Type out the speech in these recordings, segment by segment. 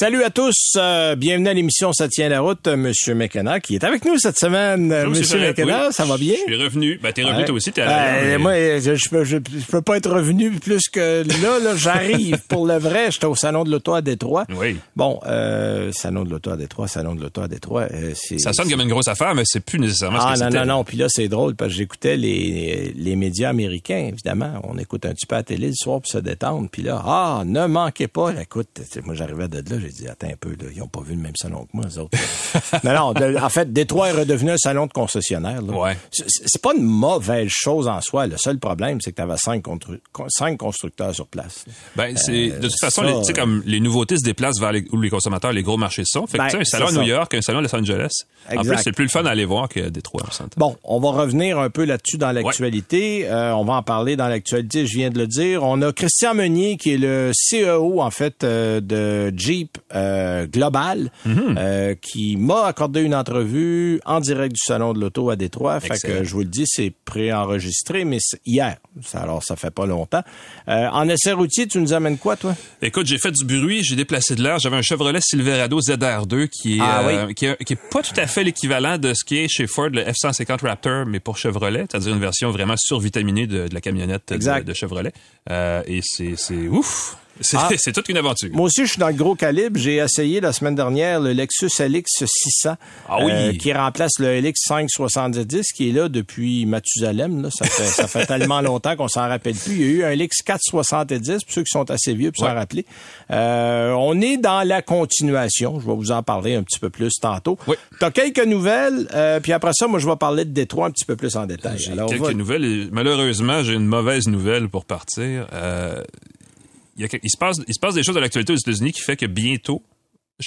Salut à tous, euh, bienvenue à l'émission Ça tient la route, Monsieur McKenna, qui est avec nous cette semaine. Euh, Monsieur McKenna, oui. ça va bien? Je suis revenu. Ben, t'es revenu Ouais. toi aussi, t'es Euh, mais- Moi, je, je, peux- je, je peux pas être revenu plus que là. là J'arrive pour le vrai. J'étais au salon de l'auto à Détroit. Oui. Bon, euh, salon de l'auto à Détroit, salon de l'auto à Détroit. euh, c'est- Ça sonne comme une grosse affaire, mais c'est plus nécessairement Ah ce que non, non, non. Puis là, c'est drôle parce que j'écoutais les, les médias américains, évidemment. On écoute un petit peu à la télé le soir pour se détendre. Puis là, ah, ne manquez pas. Écoute, moi, j'arrivais de là, j'ai dit, attends un peu, là, ils ont pas vu le même salon que moi, eux autres. non, non. de- en fait, Détroit est redevenu un salon de concessionnaire. Ouais. C'est- pas une mauvaise chose en soi. Le seul problème, c'est que tu avais cinq, cinq constructeurs sur place. Ben, c'est, de toute façon, ça, les- tu sais, comme les nouveautés se déplacent vers les, où les consommateurs, les gros marchés sont. Fait que, Ben, un salon à New. York, un salon à Los Angeles. En plus, c'est plus le fun à aller voir que Détroit. Bon, on va revenir un peu là-dessus dans l'actualité. Euh, on va en parler dans l'actualité, je viens de le dire. On a Christian Meunier, qui est le CEO, en fait, euh, de Jeep euh, Global, Mhm. euh, qui m'a accordé une entrevue en direct du Salon de l'Auto à Détroit. Fait que, je vous le dis, c'est préenregistré, mais c'est hier. Ça, alors, ça fait pas longtemps. Euh, en essai routier, tu nous amènes quoi, toi? Écoute, j'ai fait du bruit, j'ai déplacé de l'air. J'avais un Chevrolet Silverado ZR2 qui est, Ah qui, est qui est pas tout à fait l'équivalent de ce qui est chez Ford, le F-150 Raptor, mais pour Chevrolet, c'est-à-dire une version vraiment survitaminée de, de la camionnette de, de Chevrolet. Et c'est ouf! C'est, Ah. c'est toute une aventure. Moi aussi, je suis dans le gros calibre. J'ai essayé la semaine dernière le Lexus LX 600, Ah oui. euh, qui remplace le LX 570, qui est là depuis Mathusalem. Là. Ça, fait, ça fait tellement longtemps qu'on s'en rappelle plus. Il y a eu un LX 470, pour ceux qui sont assez vieux pour s'en Ouais. rappeler. Euh, on est dans la continuation. Je vais vous en parler un petit peu plus tantôt. Oui. Tu as quelques nouvelles, euh, puis après ça, moi, je vais parler de Détroit un petit peu plus en détail. J'ai quelques va- nouvelles. Et malheureusement, j'ai une mauvaise nouvelle pour partir. Euh, il, y a se passe, il se passe des choses à l'actualité aux États-Unis qui fait que bientôt,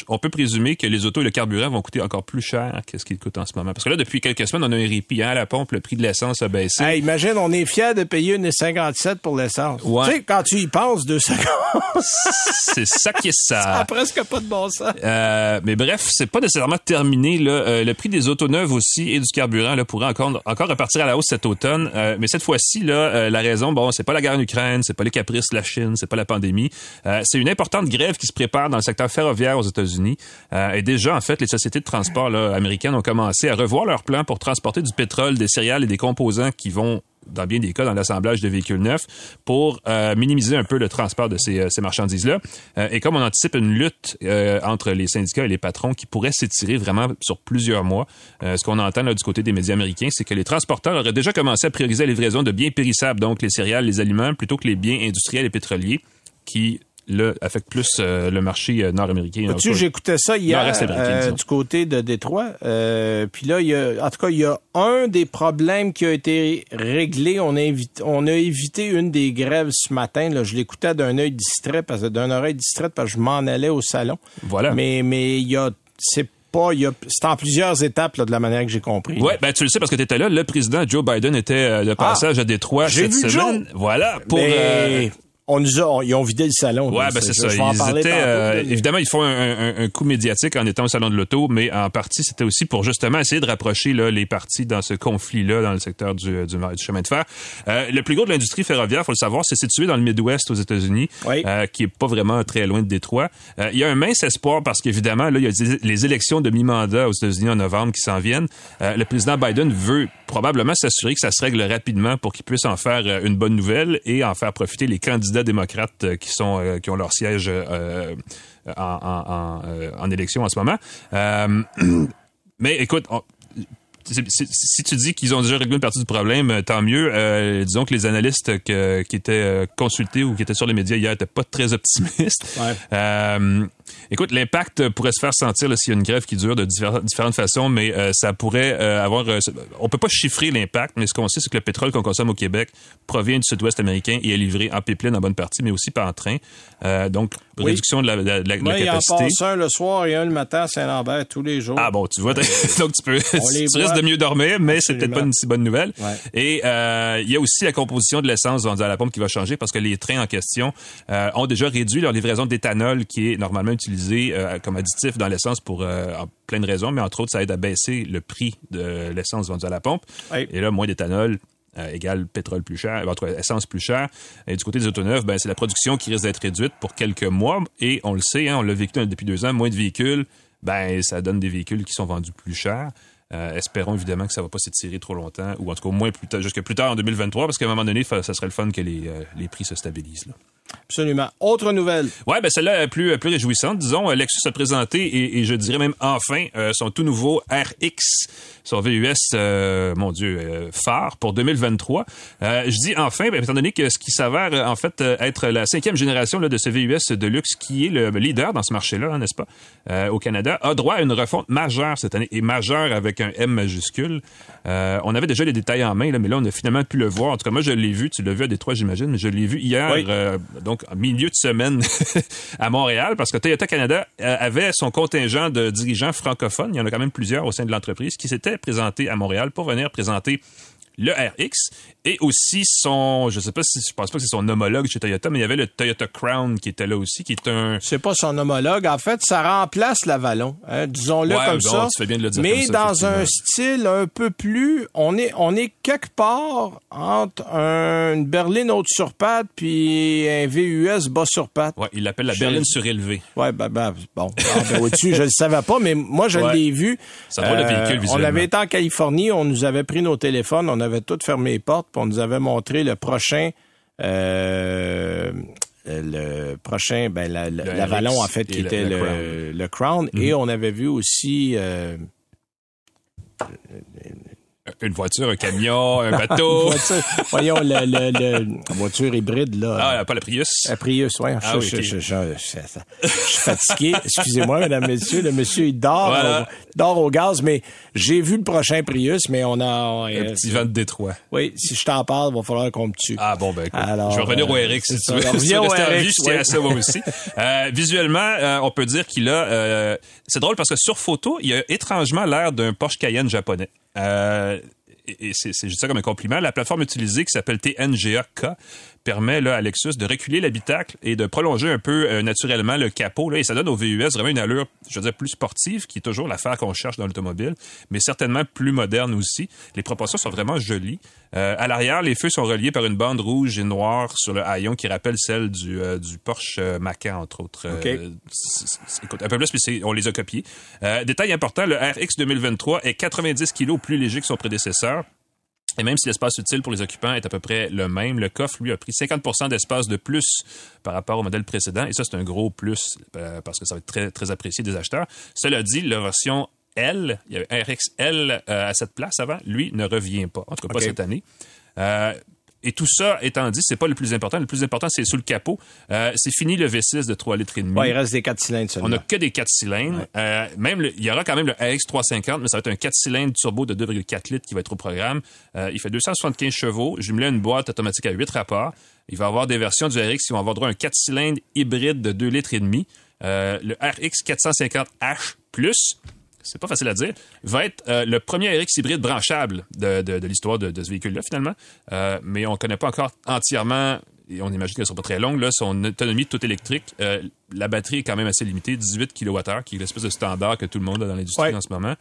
on peut présumer que les autos et le carburant vont coûter encore plus cher que ce qu'ils coûtent en ce moment. Parce que là, depuis quelques semaines, on a un répit. Hein, à la pompe, le prix de l'essence a baissé. Hey, imagine, on est fiers de payer une 57 pour l'essence. Ouais. Tu sais, quand tu y penses, deux secondes, C'est ça qui est ça a ça. presque pas de bon sens. Euh, mais bref, c'est pas nécessairement terminé. Là. Euh, le prix des autos neuves aussi et du carburant là, pourrait encore, encore repartir à la hausse cet automne. Euh, mais cette fois-ci, là, euh, la raison, bon, c'est pas la guerre en Ukraine, c'est pas les caprices de la Chine, c'est pas la pandémie. C'est une importante grève qui se prépare dans le secteur ferroviaire aux États-Unis. Euh, et déjà, en fait, les sociétés de transport américaines ont commencé à revoir leurs plans pour transporter du pétrole, des céréales et des composants qui vont dans bien des cas, dans l'assemblage de véhicules neufs, pour euh, minimiser un peu le transport de ces, euh, marchandises-là. Et comme on anticipe une lutte entre les syndicats et les patrons qui pourrait s'étirer vraiment sur plusieurs mois, ce qu'on entend du côté des médias américains, c'est que les transporteurs auraient déjà commencé à prioriser la livraison de biens périssables, donc les céréales, les aliments, plutôt que les biens industriels et pétroliers, qui là, affectent plus euh, le marché euh, nord-américain. Tu sais, j'écoutais ça hier euh, du côté de Détroit. Euh, Puis là, il y a, en tout cas, il y a un des problèmes qui a été réglé. On a, évité, on a évité une des grèves ce matin. Là, je l'écoutais d'un œil distrait, parce que d'un oreille distraite parce que je m'en allais au salon. Voilà. Mais mais il y a, c'est c'est en plusieurs étapes là, de la manière que j'ai compris. Ouais, ben tu le sais parce que tu étais là. Le président Joe Biden était euh, de passage à Détroit Ah, j'ai cette vu semaine. Joe. Voilà pour. Mais euh, on nous a, on- ils ont vidé le salon. Ouais, ben c'est ça. Ils étaient, euh, mais- évidemment, ils font un, un- un coup médiatique en étant au salon de l'auto, mais en partie, c'était aussi pour justement essayer de rapprocher là, les parties dans ce conflit-là dans le secteur du, du, du chemin de fer. Euh, le plus gros de l'industrie ferroviaire, faut le savoir, c'est situé dans le Midwest aux États-Unis, Oui. euh, qui est pas vraiment très loin de Détroit. Euh, il y a un mince espoir parce qu'évidemment, là, il y a des- les élections de mi-mandat aux États-Unis en novembre qui s'en viennent. Euh, le président Biden veut probablement s'assurer que ça se règle rapidement pour qu'il puisse en faire euh, une bonne nouvelle et en faire profiter les candidats démocrates euh, qui sont euh, qui ont leur siège euh, en, en, en, en élection en ce moment. Mais écoute, on- si tu dis qu'ils ont déjà réglé une partie du problème, tant mieux. Euh, disons que les analystes que- qui étaient consultés ou qui étaient sur les médias hier n'étaient pas très optimistes. Ouais. Euh, écoute, l'impact pourrait se faire sentir s'il y a une grève qui dure de diffé- différentes façons, mais euh, ça pourrait euh, avoir... euh, on peut pas chiffrer l'impact, mais ce qu'on sait, c'est que le pétrole qu'on consomme au Québec provient du sud-ouest américain et est livré en pipeline en bonne partie, mais aussi par train. Euh, donc, Oui. réduction de la, de la- de la Moi, il en capacité. un le soir et un le matin à Saint-Lambert tous les jours. Ah bon, tu vois, donc tu peux, tu risques de mieux dormir, mais c'est peut-être pas une si bonne nouvelle. Ouais. Et il y a aussi la composition de l'essence vendue à la pompe qui va changer parce que les trains en question ont déjà réduit leur livraison d'éthanol qui est normalement utilisé euh, comme additif dans l'essence pour euh, plein de raisons, mais entre autres, ça aide à baisser le prix de l'essence vendue à la pompe. Oui. Et là, moins d'éthanol. euh, égale pétrole plus cher, en tout cas, essence plus chère. Et du côté des autoneufs, ben, c'est la production qui risque d'être réduite pour quelques mois. Et on le sait, hein, on l'a vécu depuis deux ans, moins de véhicules, ben, ça donne des véhicules qui sont vendus plus chers. Euh, espérons évidemment que ça va pas s'étirer trop longtemps, ou en tout cas au moins plus tard, jusque plus tard en 2023, parce qu'à un moment donné, ça serait le fun que les, euh, les prix se stabilisent. Là. Absolument. Autre nouvelle. Ouais, ben celle-là est plus, plus réjouissante. Disons, euh, Lexus a présenté, et, et je dirais même enfin, euh, son tout nouveau RX, son VUS, euh, mon Dieu, euh, phare pour 2023. Euh, je dis enfin, ben, étant donné que ce qui s'avère en fait être la cinquième génération là, de ce VUS de luxe qui est le leader dans ce marché-là, hein, n'est-ce pas, au Canada, a droit à une refonte majeure cette année, et majeure avec un M majuscule. On avait déjà les détails en main, là, mais là, on a finalement pu le voir. En tout cas, moi, je l'ai vu. Tu l'as vu à Détroit, j'imagine, mais je l'ai vu hier, Oui. donc en milieu de semaine à Montréal, parce que Toyota Canada avait son contingent de dirigeants francophones. Il y en a quand même plusieurs au sein de l'entreprise qui s'étaient présentés à Montréal pour venir présenter le RX et aussi son, je sais pas si, je pense pas que c'est son homologue chez Toyota, mais il y avait le Toyota Crown qui était là aussi, qui est un, C'est pas son homologue. En fait, ça remplace l'Avalon. Hein, Disons-le Ouais, comme bon, ça. tu fais bien de le dire Mais comme ça, dans un style un peu plus, on est, on est quelque part entre un, une berline haute sur patte puis un VUS bas sur patte. ouais, il l'appelle la berline surélevée. Ouais, ben, ben, bon. Ah, ben, au-dessus, je le savais pas, mais moi, je Ouais. l'ai vu. Un drôle de véhicule, on visuellement. avait été en Californie, on nous avait pris nos téléphones, on avait tout fermé les portes, on nous avait montré le prochain, euh, le prochain, ben, la, l'Avalon, en fait, qui le- était le le, Crown. le Crown. Et on avait vu aussi, euh, Une voiture, un camion, un bateau. voiture, voyons, le, le, le- la voiture hybride, là. ah, pas la Prius. La Prius, ouais. Ah je, oui, je- ok. je- je- je- je- je suis fatigué. Excusez-moi, mesdames, messieurs. Le monsieur, il dort, Voilà. au, dort au gaz, mais j'ai vu le prochain Prius, mais on a... on- Un euh, petit vent de Détroit. oui, si je t'en parle, il va falloir qu'on me tue. Ah bon, ben écoute, Alors, je vais revenir au euh, RX si tu veux. Reviens au RX, je tiens à ça moi aussi. Euh, visuellement, euh, on peut dire qu'il a... euh, c'est drôle parce que sur photo, il a étrangement l'air d'un Porsche Cayenne japonais. Euh, et c'est juste ça comme un compliment. La plateforme utilisée qui s'appelle TNGA-K permet là, à Lexus de reculer l'habitacle et de prolonger un peu euh, naturellement le capot. Là, et ça donne au VUS vraiment une allure, je veux dire, plus sportive, qui est toujours l'affaire qu'on cherche dans l'automobile, mais certainement plus moderne aussi. Les proportions sont vraiment jolies. Euh, à l'arrière, les feux sont reliés par une bande rouge et noire sur le haillon qui rappelle celle du, euh, du Porsche euh, Macan, entre autres. Euh, OK. c'est- c'est- écoute, un peu plus, mais c'est- on les a copiés. Euh, détail important, le RX 2023 est 90 kilos plus léger que son prédécesseur. Et même si l'espace utile pour les occupants est à peu près le même, le coffre, lui, a pris 50 d'espace de plus par rapport au modèle précédent. Et ça, c'est un gros plus euh, parce que ça va être très, très apprécié des acheteurs. Cela dit, la version L, il y avait un RXL euh, à cette place avant, lui, ne revient pas. En tout cas, pas cette année. Euh, et tout ça étant dit, c'est pas le plus important. Le plus important, c'est sous le capot. Euh, c'est fini le V6 de 3 litres et demi. Ouais, il reste des quatre cylindres On seulement. n'a que des 4 cylindres. Euh, même le- il y aura quand même le RX 350, mais ça va être un 4 cylindres turbo de 2,4 litres qui va être au programme. Euh, il fait 275 chevaux, jumelé à une boîte automatique à 8 rapports. Il va avoir des versions du RX qui vont avoir droit à un 4 cylindres hybride de 2 litres et demi. Le RX 450H+, c'est pas facile à dire, va être euh, le premier RX hybride branchable de, de- de l'histoire de, de ce véhicule-là, finalement. Euh, mais on connaît pas encore entièrement, et on imagine qu'elle sera pas très longue, là, son autonomie toute électrique. Euh, la batterie est quand même assez limitée, 18 kWh, qui est l'espèce de standard que tout le monde a dans l'industrie Ouais. en ce moment.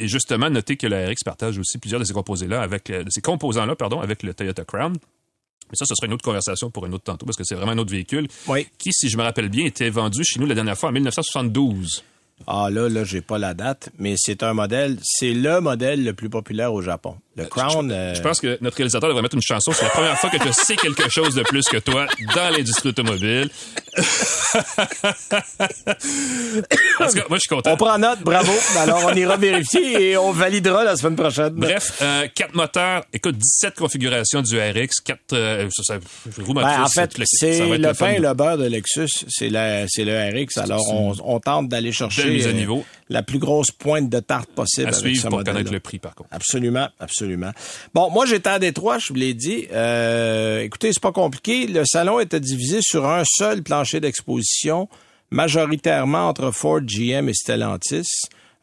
Et justement, notez que le RX partage aussi plusieurs de ces composés-là avec, de ces composants-là, pardon, avec le Toyota Crown. Mais ça, ce sera une autre conversation pour un autre tantôt, parce que c'est vraiment un autre véhicule Oui. qui, si je me rappelle bien, était vendu chez nous la dernière fois en 1972. Ah là, là, j'ai pas la date, mais c'est un modèle, c'est le modèle le plus populaire au Japon. Le Crown. euh, Je pense que notre réalisateur devrait mettre une chanson. C'est la première fois que je sais quelque chose de plus que toi dans l'industrie automobile. En tout cas, moi, je suis content. On prend note, bravo. Alors, on ira vérifier et on validera la semaine prochaine. Bref, euh, quatre moteurs, écoute, 17 configurations du RX, quatre euh, ça, ça, Ben, en fait, le c'est le pain et de- le beurre de Lexus, c'est le RX. Alors, on, on tente d'aller chercher Belle mise à euh, niveau. La plus grosse pointe de tarte possible à avec suivre ce pour connaître le prix, par contre. Absolument, absolument. Bon, moi j'étais à Détroit, je vous l'ai dit. Euh, écoutez, c'est pas compliqué. Le salon était divisé sur un seul plancher d'exposition, majoritairement entre Ford, GM et Stellantis.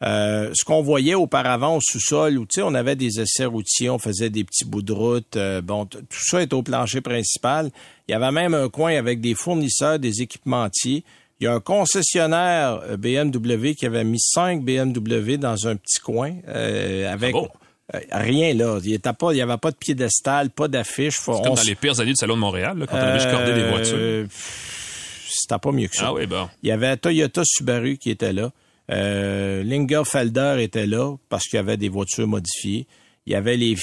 Euh, ce qu'on voyait auparavant au sous-sol, où tu sais, on avait des essais routiers, on faisait des petits bouts de route. euh, bon, tout ça est au plancher principal. Il y avait même un coin avec des fournisseurs, des équipementiers. Il y a un concessionnaire euh, BMW qui avait mis cinq BMW dans un petit coin euh, avec bon? euh, rien là. Il n'y avait, avait pas de piédestal, pas d'affiche. Faut- Comme on dans les pires années du Salon de Montréal, là, quand on avait juste cordé des voitures. euh, pff, C'était pas mieux que ça. Ah oui, bon. Il y avait Toyota Subaru qui était là. Euh, Lingerfelder était là parce qu'il y avait des voitures modifiées. Il y avait les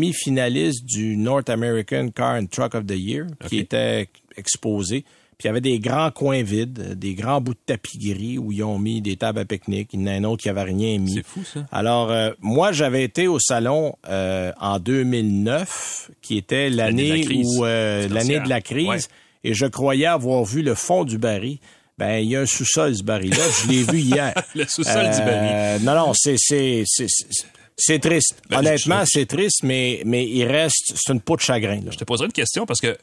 semi-finalistes du North American Car and Truck of the Year qui étaient exposés. Puis il y avait des grands coins vides, des grands bouts de tapis gris où ils ont mis des tables à pique-nique. Il y en a un autre qui avait rien mis. C'est fou, ça. Alors, euh, moi, j'avais été au salon euh, en 2009, qui était L'année de l'année la crise où euh, l'année de la crise, Ouais. et je croyais avoir vu le fond du baril. Ben, il y a un sous-sol ce baril-là. Je l'ai vu hier. Le sous-sol du baril. Euh, Non, non, c'est c'est c'est c'est- c'est triste. Ben, Honnêtement, je- c'est triste, mais mais il reste, c'est une peau de chagrin. Là. Je te poserai une question parce que,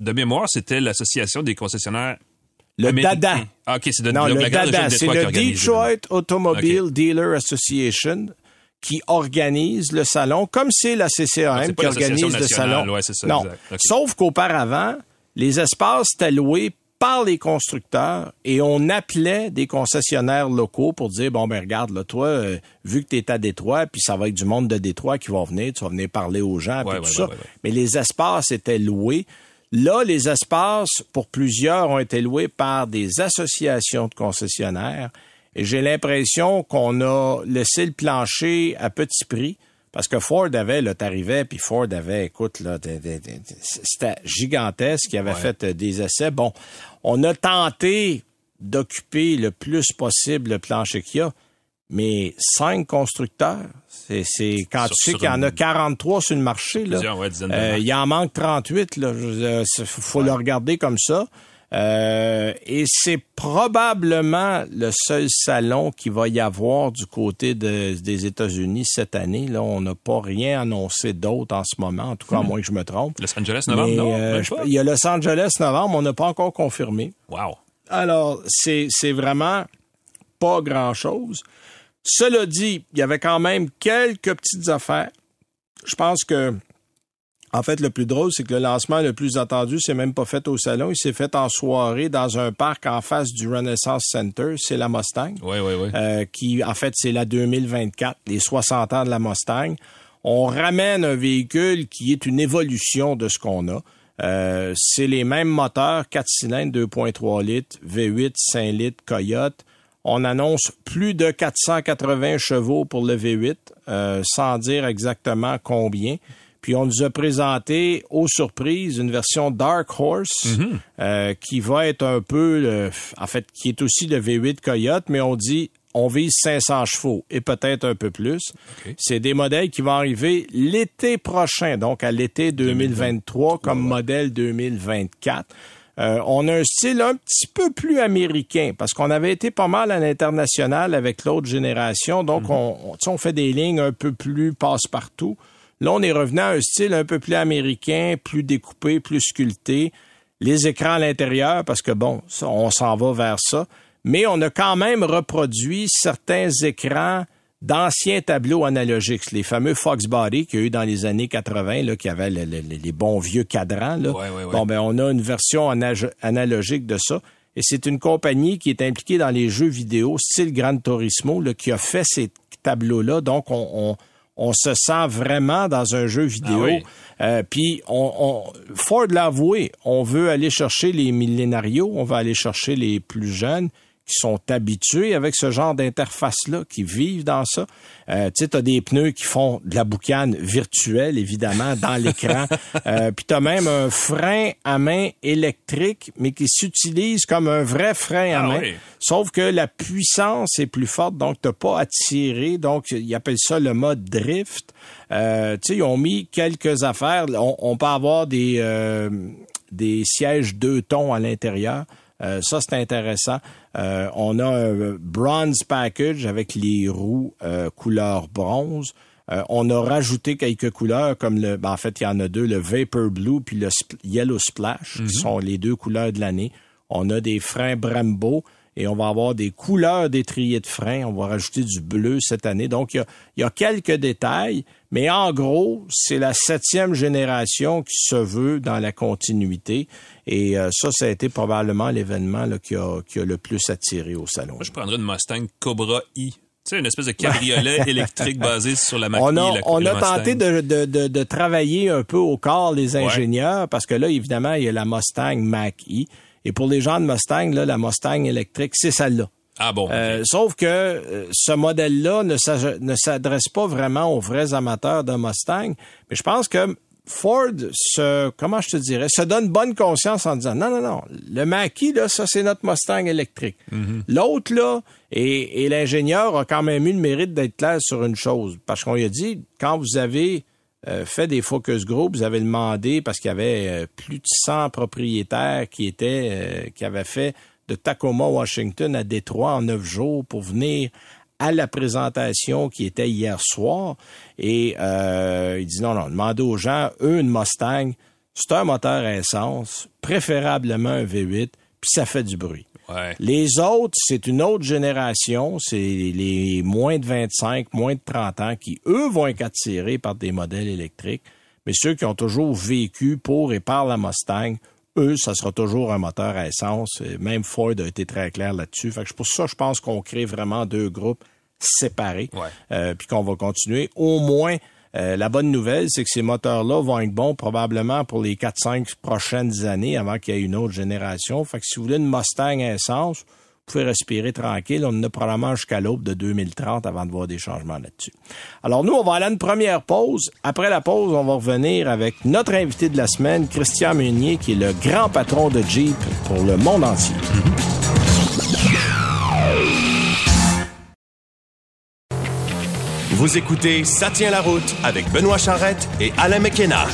de mémoire, c'était l'association des concessionnaires Le. Dada. Ah, OK, c'est de Non, le DADA, c'est le. Detroit Automobile Dealer Association qui organise le salon, comme c'est la Ah, CCAM pas qui organise le salon. ouais, ça, non. Sauf qu'auparavant, les espaces étaient loués par les constructeurs et on appelait des concessionnaires locaux pour dire bon ben regarde là toi euh, vu que tu es à Détroit puis ça va être du monde de Détroit qui va venir tu vas venir parler aux gens puis Ouais, tout ça mais les espaces étaient loués Là, les espaces, pour plusieurs, ont été loués par des associations de concessionnaires. Et j'ai l'impression qu'on a laissé le plancher à petit prix. Parce que Ford avait, là, t'arrivais, puis Ford avait, écoute, là, c'était gigantesque, il avait fait euh, des essais. Bon, on a tenté d'occuper le plus possible le plancher qu'il y a, mais cinq constructeurs, c'est, c'est quand Sur- tu sais qu'il y en a une- 43 sur le marché, là. Ouais, Euh, il en manque 38, là. Il faut le regarder comme ça. Euh, et c'est probablement le seul salon qu'il va y avoir du côté de- des États-Unis cette année. Là, on n'a pas rien annoncé d'autre en ce moment, en tout cas, à moins que je me trompe. Los Angeles, novembre, Mais, non? euh, même je- pas? il y a Los Angeles novembre, on n'a pas encore confirmé. Wow. Alors, c'est c'est vraiment pas grand-chose. Cela dit, il y avait quand même quelques petites affaires. Je pense que, en fait, le plus drôle, c'est que le lancement le plus attendu, c'est même pas fait au salon. Il s'est fait en soirée dans un parc en face du Renaissance Center. C'est la Mustang. Oui, oui, oui. Euh, qui, en fait, c'est la 2024, les 60 ans de la Mustang. On ramène un véhicule qui est une évolution de ce qu'on a. Euh, c'est les mêmes moteurs, 4 cylindres, 2.3 litres, V8, 5 litres, Coyote. On annonce plus de 480 chevaux pour le V8, euh, sans dire exactement combien. Puis on nous a présenté, aux surprises, une version Dark Horse euh, qui va être un peu, le- en fait, qui est aussi le V8 Coyote, mais on dit on vise 500 chevaux et peut-être un peu plus. C'est des modèles qui vont arriver l'été prochain, donc à l'été 2023 comme modèle 2024. Euh, on a un style un petit peu plus américain parce qu'on avait été pas mal à l'international avec l'autre génération, donc on, on, on fait des lignes un peu plus passe-partout. Là, on est revenu à un style un peu plus américain, plus découpé, plus sculpté. Les écrans à l'intérieur, parce que bon, ça, on s'en va vers ça. Mais on a quand même reproduit certains écrans d'anciens tableaux analogiques, les fameux Fox Body qu'il y a eu dans les années 80, là, qui avaient le- le- le- les bons vieux cadrans. Là. Ouais, ouais, ouais. Bon, ben, on a une version ana- analogique de ça. Et c'est une compagnie qui est impliquée dans les jeux vidéo, style Gran Turismo, là, qui a fait ces tableaux-là. Donc, on, on, on se sent vraiment dans un jeu vidéo. Ah oui. Euh, Puis, on, on, Ford l'a avoué, on veut aller chercher les millénarios, on va aller chercher les plus jeunes qui sont habitués avec ce genre d'interface-là, qui vivent dans ça. Euh, tu sais, tu as des pneus qui font de la boucane virtuelle, évidemment, dans l'écran. euh, Puis tu as même un frein à main électrique, mais qui s'utilise comme un vrai frein à Ah main. oui. Sauf que la puissance est plus forte, donc tu pas à tirer. Donc, ils appellent ça le mode drift. Euh, tu sais, ils ont mis quelques affaires. On, on peut avoir des, euh, des sièges deux tons à l'intérieur. Euh, ça, c'est intéressant. Euh, on a un bronze package avec les roues euh, couleur bronze. Euh, on a rajouté quelques couleurs comme le, ben, en fait, il y en a deux, le Vapor Blue puis le Yellow Splash, qui sont les deux couleurs de l'année. On a des freins Brembo et on va avoir des couleurs d'étrier de frein. On va rajouter du bleu cette année. Donc, il y a, il y a quelques détails, mais en gros, c'est la septième génération qui se veut dans la continuité. Et euh, ça, ça a été probablement l'événement qui, a, qui a le plus attiré au salon. Moi, je prendrais une Mustang Cobra I. Tu sais, une espèce de cabriolet électrique basé sur la Mach-E. on a, la- on a tenté de, de, de, de travailler un peu au corps les ingénieurs parce que là, évidemment, il y a la Mustang Mach-E. Et pour les gens de Mustang, là, la Mustang électrique, c'est celle-là. Ah bon. Euh, sauf que euh, ce modèle-là ne s'adresse pas vraiment aux vrais amateurs de Mustang. Mais je pense que Ford se, comment je te dirais, se donne bonne conscience en disant non, non, non, le Mach-E, là, ça, c'est notre Mustang électrique. L'autre, là, et, et l'ingénieur a quand même eu le mérite d'être clair sur une chose. Parce qu'on lui a dit, quand vous avez euh, fait des focus group, vous avez demandé, parce qu'il y avait euh, plus de 100 propriétaires qui étaient, euh, qui avaient fait de Tacoma, Washington à Détroit en neuf jours pour venir à la présentation qui était hier soir. Et euh, il dit non, non, demandez aux gens, eux, une Mustang, c'est un moteur à essence, préférablement un V8, puis ça fait du bruit. Ouais. Les autres, c'est une autre génération, c'est les moins de 25, moins de 30 ans qui, eux, vont être attirés par des modèles électriques. Mais ceux qui ont toujours vécu pour et par la Mustang, eux, ça sera toujours un moteur à essence. Même Ford a été très clair là-dessus. Fait que c'est pour ça, je pense qu'on crée vraiment deux groupes séparés. Ouais. Euh, puis qu'on va continuer. Au moins, euh, la bonne nouvelle, c'est que ces moteurs-là vont être bons probablement pour les 4-5 prochaines années avant qu'il y ait une autre génération. Fait que si vous voulez une Mustang à essence, vous pouvez respirer tranquille. On en a probablement jusqu'à l'aube de 2030 avant de voir des changements là-dessus. Alors nous, on va aller à une première pause. Après la pause, on va revenir avec notre invité de la semaine, Christian Meunier, qui est le grand patron de Jeep pour le monde entier. Vous écoutez Ça tient la route avec Benoît Charrette et Alain McKenna.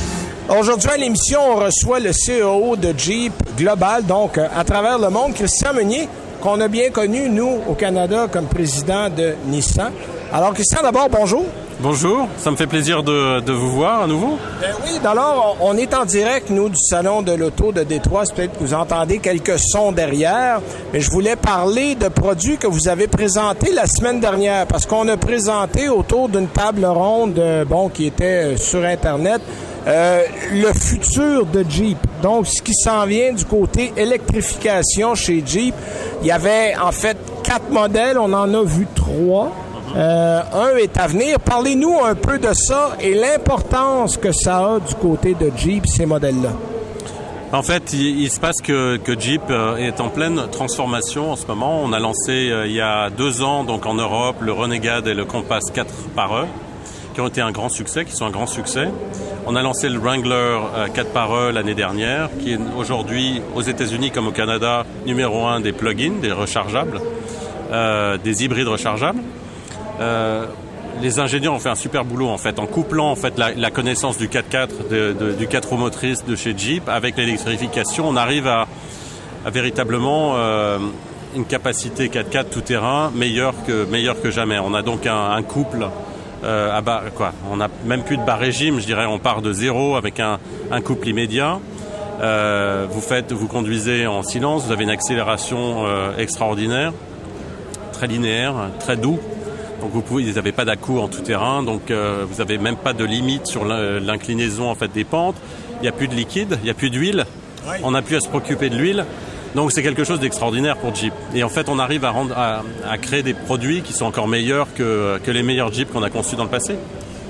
Aujourd'hui à l'émission, on reçoit le CEO de Jeep Global, donc euh, à travers le monde, Christian Meunier, qu'on a bien connu, nous, au Canada, comme président de Nissan. Alors, Christian, d'abord, bonjour. Bonjour, ça me fait plaisir de, de vous voir à nouveau. Ben oui, alors, on est en direct, nous, du Salon de l'Auto de Détroit. Peut-être que vous entendez quelques sons derrière, mais je voulais parler de produits que vous avez présentés la semaine dernière, parce qu'on a présenté autour d'une table ronde, euh, bon, qui était euh, sur Internet, euh, le futur de Jeep. Donc, ce qui s'en vient du côté électrification chez Jeep. Il y avait, en fait, quatre modèles. On en a vu trois. Euh, un est à venir. Parlez-nous un peu de ça et l'importance que ça a du côté de Jeep, ces modèles-là. En fait, il, se passe que, Jeep euh, est en pleine transformation en ce moment. On a lancé euh, il y a deux ans, donc en Europe, le Renegade et le Compass 4 par E, qui ont été un grand succès, qui sont un grand succès. On a lancé le Wrangler euh, 4 par E l'année dernière, qui est aujourd'hui aux États-Unis comme au Canada numéro un des plugins, des rechargeables, des hybrides rechargeables. Euh, les ingénieurs ont fait un super boulot en fait en couplant en fait la, connaissance du 4x4 de, de- du 4 roues motrices de chez Jeep. Avec l'électrification on arrive à, véritablement euh, une capacité 4x4 tout terrain meilleure que meilleure que jamais. On a donc un, couple euh, à bas, quoi. On n'a même plus de bas régime je dirais. On part de zéro avec un, couple immédiat. Vous faites vous conduisez en silence. Vous avez une accélération extraordinaire. Très linéaire très doux donc vous pouvez, vous n'avez pas d'à-coup en tout terrain, donc euh, vous n'avez même pas de limite sur l'in- l'inclinaison en fait des pentes. Il n'y a plus de liquide, il n'y a plus d'huile. On n'a plus à se préoccuper de l'huile. Donc c'est quelque chose d'extraordinaire pour Jeep. Et en fait, on arrive à, rendre, à, à créer des produits qui sont encore meilleurs que, que les meilleurs Jeeps qu'on a conçus dans le passé.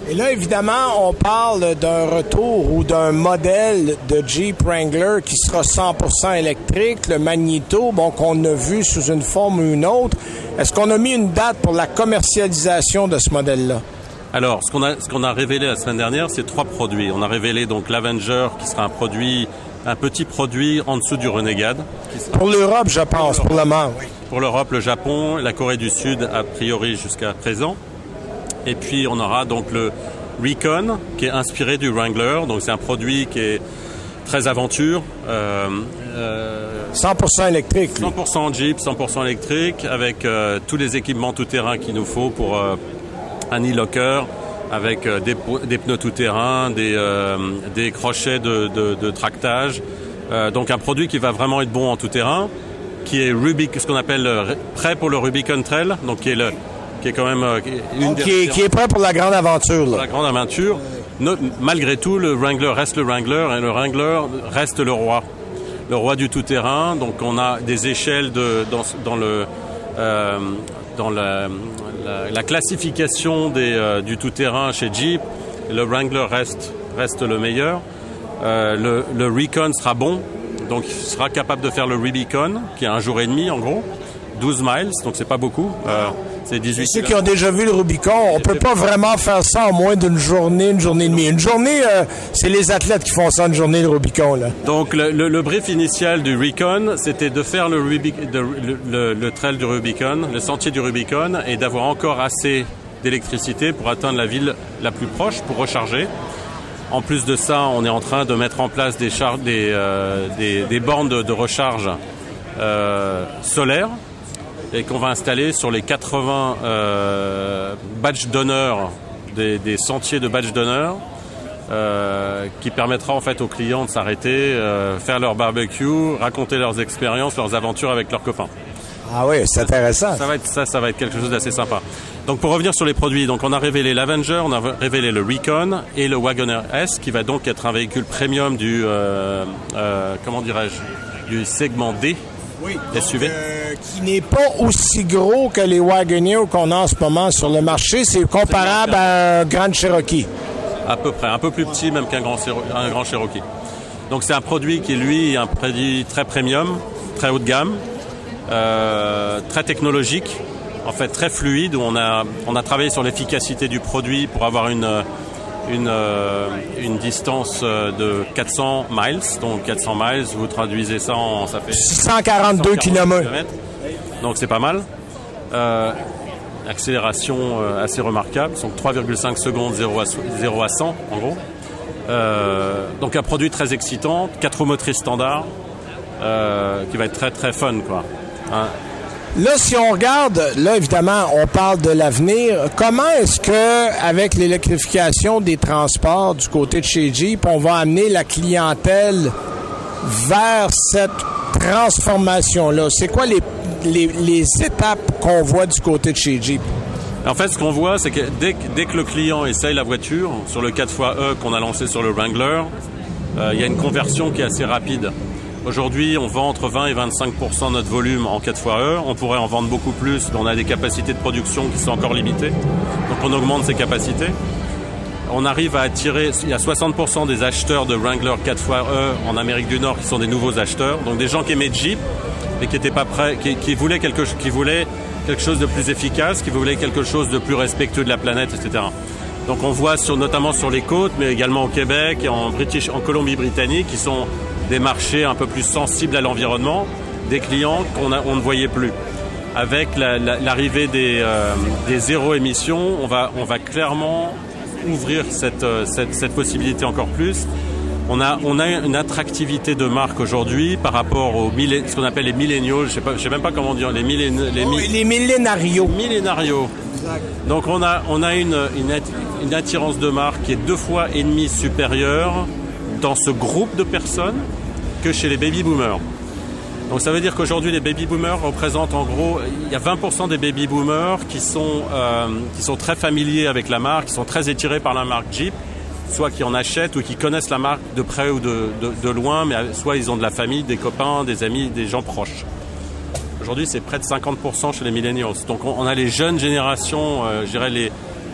Et là, évidemment, on parle d'un retour ou d'un modèle de Jeep Wrangler qui sera 100% électrique, le Magneto, bon, qu'on a vu sous une forme ou une autre. Est-ce qu'on a mis une date pour la commercialisation de ce modèle-là? Alors, ce qu'on a, ce qu'on a révélé la semaine dernière, c'est trois produits. On a révélé donc l'Avenger, qui sera un produit, un petit produit en dessous du Renegade. Pour l'Europe, je pense, pour le moment. Oui. Pour l'Europe, le Japon, la Corée du Sud, a priori jusqu'à présent. Et puis on aura donc le Recon qui est inspiré du Wrangler. Donc c'est un produit qui est très aventure. Euh, euh, 100% électrique. Lui. 100% Jeep, 100% électrique, avec euh, tous les équipements tout-terrain qu'il nous faut pour euh, un e-locker, avec euh, des, des, pneus tout-terrain, des, euh, des, crochets de, de, de tractage. donc un produit qui va vraiment être bon en tout-terrain, qui est Rubik, ce qu'on appelle prêt pour le Rubicon Trail, donc qui est le qui est quand même une qui, est, qui, est, prêt pour la grande aventure. Là. Pour la grande aventure. No, malgré tout, le Wrangler reste le Wrangler et le Wrangler reste le roi, le roi du tout-terrain. Donc on a des échelles de, dans, dans le euh, dans la, la, la, classification des, euh, du tout-terrain chez Jeep. Le Wrangler reste reste le meilleur. Euh, le, le Recon sera bon, donc il sera capable de faire le Rubicon, qui est un jour et demi en gros, 12 miles, donc c'est pas beaucoup. C'est 18 Ceux qui ont déjà vu le Rubicon, on peut pas vraiment faire ça en moins d'une journée, une journée et demie. Une journée, euh, c'est les athlètes qui font ça une journée, le Rubicon. Là. Donc le, le, le brief initial du Recon, c'était de faire le, Rubic, de, le, le, trail du Rubicon, le sentier du Rubicon, et d'avoir encore assez d'électricité pour atteindre la ville la plus proche, pour recharger. En plus de ça, on est en train de mettre en place des, euh, des, des bornes de, de recharge euh, solaires et qu'on va installer sur les 80 euh, badges d'honneur des, des, sentiers de badges d'honneur euh, qui permettra en fait aux clients de s'arrêter, euh, faire leur barbecue, raconter leurs expériences, leurs aventures avec leurs copains. Ah oui, c'est intéressant. Ça va être ça, ça va être quelque chose d'assez sympa. Donc pour revenir sur les produits, donc on a révélé l'Avenger, on a révélé le Recon et le Wagoner S qui va donc être un véhicule premium du comment dirais-je du segment D oui. Donc, euh, qui n'est pas aussi gros que les Wagoneer qu'on a en ce moment sur le marché. C'est comparable à un Grand Cherokee. À peu près, un peu plus petit même qu'un grand, un grand Cherokee. Donc c'est un produit qui, lui, est un produit très premium, très haut de gamme, euh, très technologique, en fait très fluide. On a, on a travaillé sur l'efficacité du produit pour avoir une une, euh, une distance de 400 miles. Donc 400 miles, vous traduisez ça en... Ça fait 642 km. Donc c'est pas mal. Euh, accélération euh, assez remarquable, donc 3,5 secondes 0 à, 0 à 100 en gros. Euh, donc un produit très excitant, 4 roues motrices standard, euh, qui va être très très fun quoi. Hein Là, si on regarde, là, évidemment, on parle de l'avenir. Comment est-ce que, avec l'électrification des transports du côté de chez Jeep, on va amener la clientèle vers cette transformation-là? C'est quoi les, les, les étapes qu'on voit du côté de chez Jeep? En fait, ce qu'on voit, c'est que dès, dès, que le client essaye la voiture, sur le 4xe qu'on a lancé sur le Wrangler, euh, il y a une conversion qui est assez rapide. Aujourd'hui, on vend entre 20 et 25% de notre volume en 4 fois heure. On pourrait en vendre beaucoup plus, mais on a des capacités de production qui sont encore limitées. Donc on augmente ces capacités. On arrive à attirer, il y a 60% des acheteurs de Wrangler 4 fois E en Amérique du Nord qui sont des nouveaux acheteurs. Donc des gens qui aimaient Jeep, mais qui étaient pas prêts, qui, voulaient quelque, qui voulaient quelque chose de plus efficace, qui voulaient quelque chose de plus respectueux de la planète, etc. Donc on voit sur, notamment sur les côtes, mais également au Québec et en Colombie-Britannique, qui sont des marchés un peu plus sensibles à l'environnement, des clients qu'on on ne voyait plus. Avec l'arrivée la, la, des, euh, des zéro émissions, on va, on va clairement ouvrir cette, cette, cette possibilité encore plus. On a, on a une attractivité de marque aujourd'hui par rapport aux ce qu'on appelle les milléniaux, je sais je sais même pas comment dire, les les, oh, les millénarios. Millénarios. Donc on a, on a une, une, une attirance de marque qui est deux fois et demi supérieure dans ce groupe de personnes que chez les baby boomers. Donc ça veut dire qu'aujourd'hui les baby boomers représentent en gros, il y a 20% des baby boomers qui sont, euh, qui sont très familiers avec la marque, qui sont très étirés par la marque Jeep, soit qui en achètent ou qui connaissent la marque de près ou de, loin, mais soit ils ont de la famille, des copains, des amis, des gens proches. Aujourd'hui c'est près de 50% chez les millennials. Donc on, a les jeunes générations, euh, je dirais les,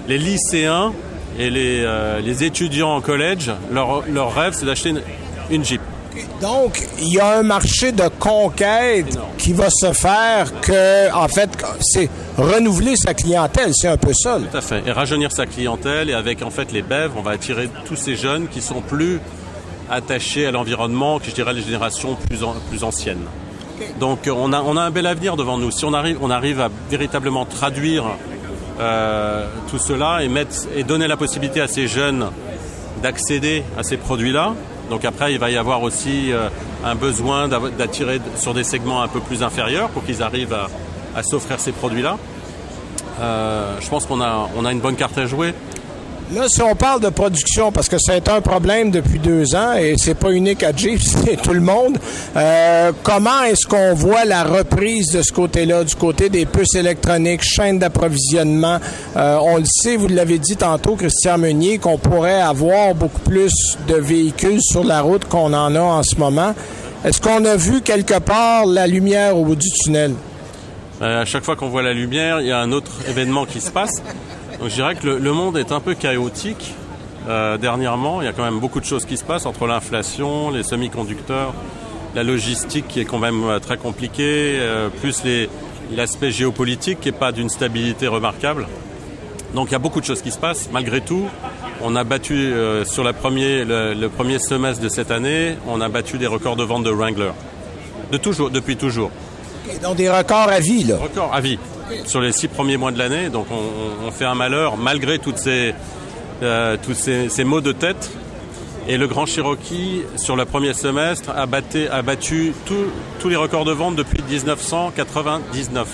les lycéens Et les, euh, les étudiants en collège, leur, leur rêve, c'est d'acheter une Jeep. Donc, il y a un marché de conquête qui va se faire que, en fait, c'est renouveler sa clientèle. C'est un peu ça. là. Tout à fait. Et rajeunir sa clientèle. Et avec en fait les BEV, on va attirer tous ces jeunes qui sont plus attachés à l'environnement que je dirais les générations plus, plus anciennes. Donc euh, on a, on a un bel avenir devant nous. Si on arrive, on arrive à véritablement traduire euh, tout cela et, mettre, et donner la possibilité à ces jeunes d'accéder à ces produits-là. Donc après, il va y avoir aussi euh, un besoin d'attirer sur des segments un peu plus inférieurs pour qu'ils arrivent à, s'offrir ces produits-là. Euh, je pense qu'on a, on a une bonne carte à jouer. Là, si on parle de production, parce que c'est un problème depuis deux ans et c'est pas unique à Jeep, c'est tout le monde. euh, comment est-ce qu'on voit la reprise de ce côté-là, du côté des puces électroniques, chaîne d'approvisionnement? Euh, on le sait, vous l'avez dit tantôt, Christian Meunier, qu'on pourrait avoir beaucoup plus de véhicules sur la route qu'on en a en ce moment. Est-ce qu'on a vu quelque part la lumière au bout du tunnel? Euh, à chaque fois qu'on voit la lumière, il y a un autre événement qui se passe. Donc je dirais que le, le monde est un peu chaotique euh, dernièrement. Il y a quand même beaucoup de choses qui se passent entre l'inflation, les semi-conducteurs, la logistique qui est quand même euh, très compliquée, euh, plus l'aspect géopolitique qui n'est pas d'une stabilité remarquable. Donc il y a beaucoup de choses qui se passent. Malgré tout, on a battu euh, sur la premier, le, le premier semestre de cette année, on a battu des records de vente de Wrangler. De toujours, depuis toujours. Donc des records à vie, là. Record à vie sur les six premiers mois de l'année. Donc on, fait un malheur malgré toutes ces, euh, tous ces, ces maux de tête. Et le Grand Cherokee, sur le premier semestre, a, batté- a battu tous- tous les records de vente depuis 1999.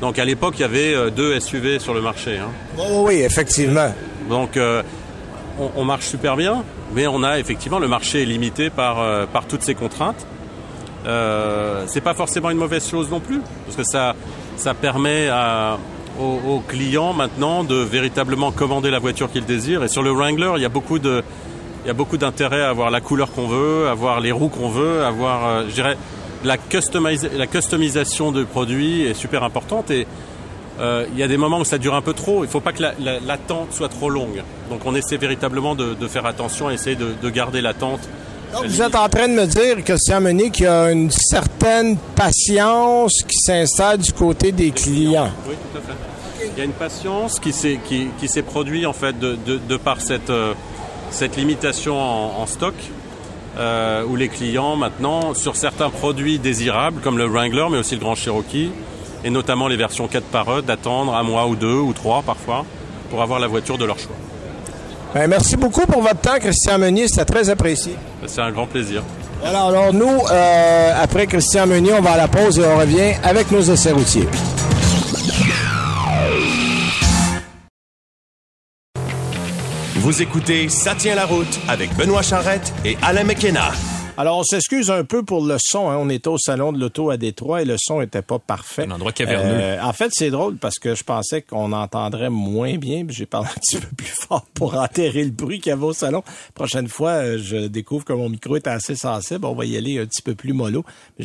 Donc à l'époque, il y avait euh, deux SUV sur le marché. hein. Oh, oui, effectivement. Donc euh, on, on marche super bien, mais on a effectivement le marché est limité par, euh, par toutes ces contraintes. Euh, c'est pas forcément une mauvaise chose non plus, parce que ça, ça permet à- aux, clients maintenant de véritablement commander la voiture qu'ils désirent. Et sur le Wrangler, il y a beaucoup d'intérêt à avoir la couleur qu'on veut, avoir les roues qu'on veut, avoir, euh, je dirais, la, customisation de produits est super importante et euh, il y a des moments où ça dure un peu trop. Il ne faut pas que la- la- l'attente soit trop longue. Donc on essaie véritablement de, de faire attention, essayer de, de garder l'attente. Vous êtes en train de me dire, Christian Meunier, qu'il y a une certaine patience qui s'installe du côté des clients. Oui, tout à fait. Il y a une patience qui s'est qui, qui s'est produite en fait de, de, par cette euh, cette limitation en, en stock. euh, où les clients maintenant sur certains produits désirables comme le Wrangler mais aussi le Grand Cherokee et notamment les versions 4 par d'attendre un mois ou deux ou trois parfois pour avoir la voiture de leur choix. Ben, merci beaucoup pour votre temps, Christian Meunier. C'était très apprécié. C'est un grand plaisir. Alors, alors nous, euh, après Christian Meunier, on va à la pause et on revient avec nos essais routiers. Vous écoutez Ça tient la route avec Benoît Charrette et Alain McKenna. Alors, on s'excuse un peu pour le son. hein. On était au salon de l'auto à Détroit et le son était pas parfait. Un endroit caverneux. Euh, en fait, c'est drôle parce que je pensais qu'on entendrait moins bien. puis J'ai parlé un petit peu plus fort pour enterrer le bruit qu'il y avait au salon. Prochaine fois, euh, je découvre que mon micro est assez sensible. On va y aller un petit peu plus mollo. Mais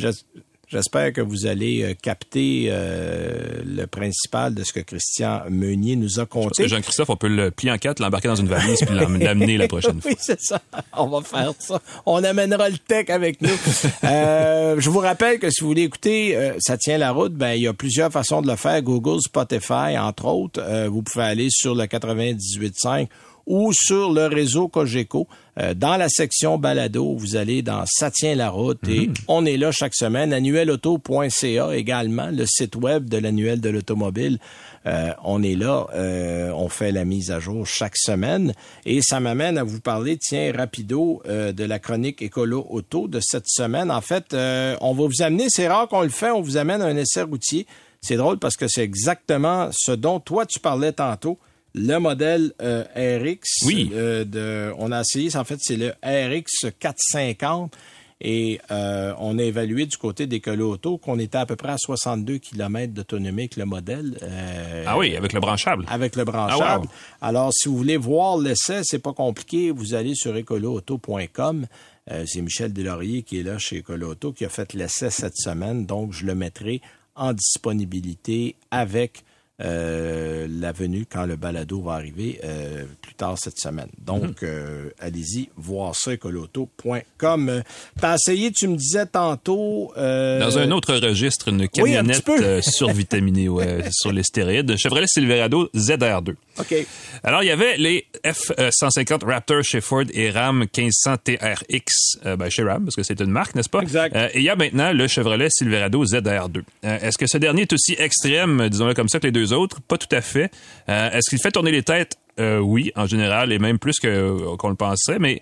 J'espère que vous allez euh, capter euh, le principal de ce que Christian Meunier nous a conté. Jean-Christophe, on peut le plier en quatre, l'embarquer dans une valise puis l'am- l'amener la prochaine fois. Oui, c'est ça. On va faire ça. On amènera le tech avec nous. Euh, je vous rappelle que si vous voulez écouter euh, Ça tient la route, ben il y a plusieurs façons de le faire. Google, Spotify, entre autres. Euh, vous pouvez aller sur le 98.5 ou sur le réseau Cogeco. Euh, dans la section balado, vous allez dans Ça tient la route et on est là chaque semaine. Annuelauto.ca également, le site web de l'annuel de l'automobile. Euh, on est là, euh, on fait la mise à jour chaque semaine et ça m'amène à vous parler, tiens, rapido, euh, de la chronique écolo auto de cette semaine. En fait, euh, on va vous amener, c'est rare qu'on le fait, on vous amène un essai routier. C'est drôle parce que c'est exactement ce dont toi tu parlais tantôt. Le modèle euh, RX, Oui. euh, de, on a essayé, en fait, c'est le RX 450 et euh, on a évalué du côté d'Écolo Auto qu'on était à peu près à 62 km d'autonomie avec le modèle. euh, Ah oui, avec le branchable. avec le branchable. Ah, wow. Alors, si vous voulez voir l'essai, c'est pas compliqué. Vous allez sur écoloauto.com. Euh, c'est Michel Delaurier qui est là chez Écolo Auto qui a fait l'essai cette semaine. Donc, je le mettrai en disponibilité avec euh, la venue quand le balado va arriver euh, plus tard cette semaine. Donc, Mhm. euh, allez-y, voir ça, écoloto.com. T'as essayé, tu me disais tantôt... Dans un autre registre, une Oui, un camionnette euh, survitaminée ouais, sur les stéroïdes, Chevrolet Silverado ZR2. OK. Alors, il y avait les F-150 Raptor chez Ford et Ram 1500 TRX ben, chez Ram, parce que c'est une marque, n'est-ce pas? Exact. Et il y a maintenant le Chevrolet Silverado ZR2. Euh, Est-ce que ce dernier est aussi extrême, disons-le comme ça, que les deux autres? Pas tout à fait. Euh, Est-ce qu'il fait tourner les têtes? Euh, oui, en général, et même plus que qu'on le pensait, mais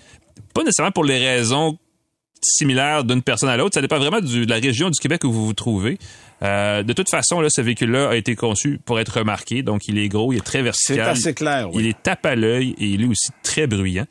pas nécessairement pour les raisons similaires d'une personne à l'autre. Ça dépend vraiment du- de la région du Québec où vous vous trouvez. Euh, de toute façon, là, ce véhicule-là a été conçu pour être remarqué. Donc, il est gros, il est très C'est vertical. assez clair, oui. Il est tape à l'œil et il est aussi très bruyant.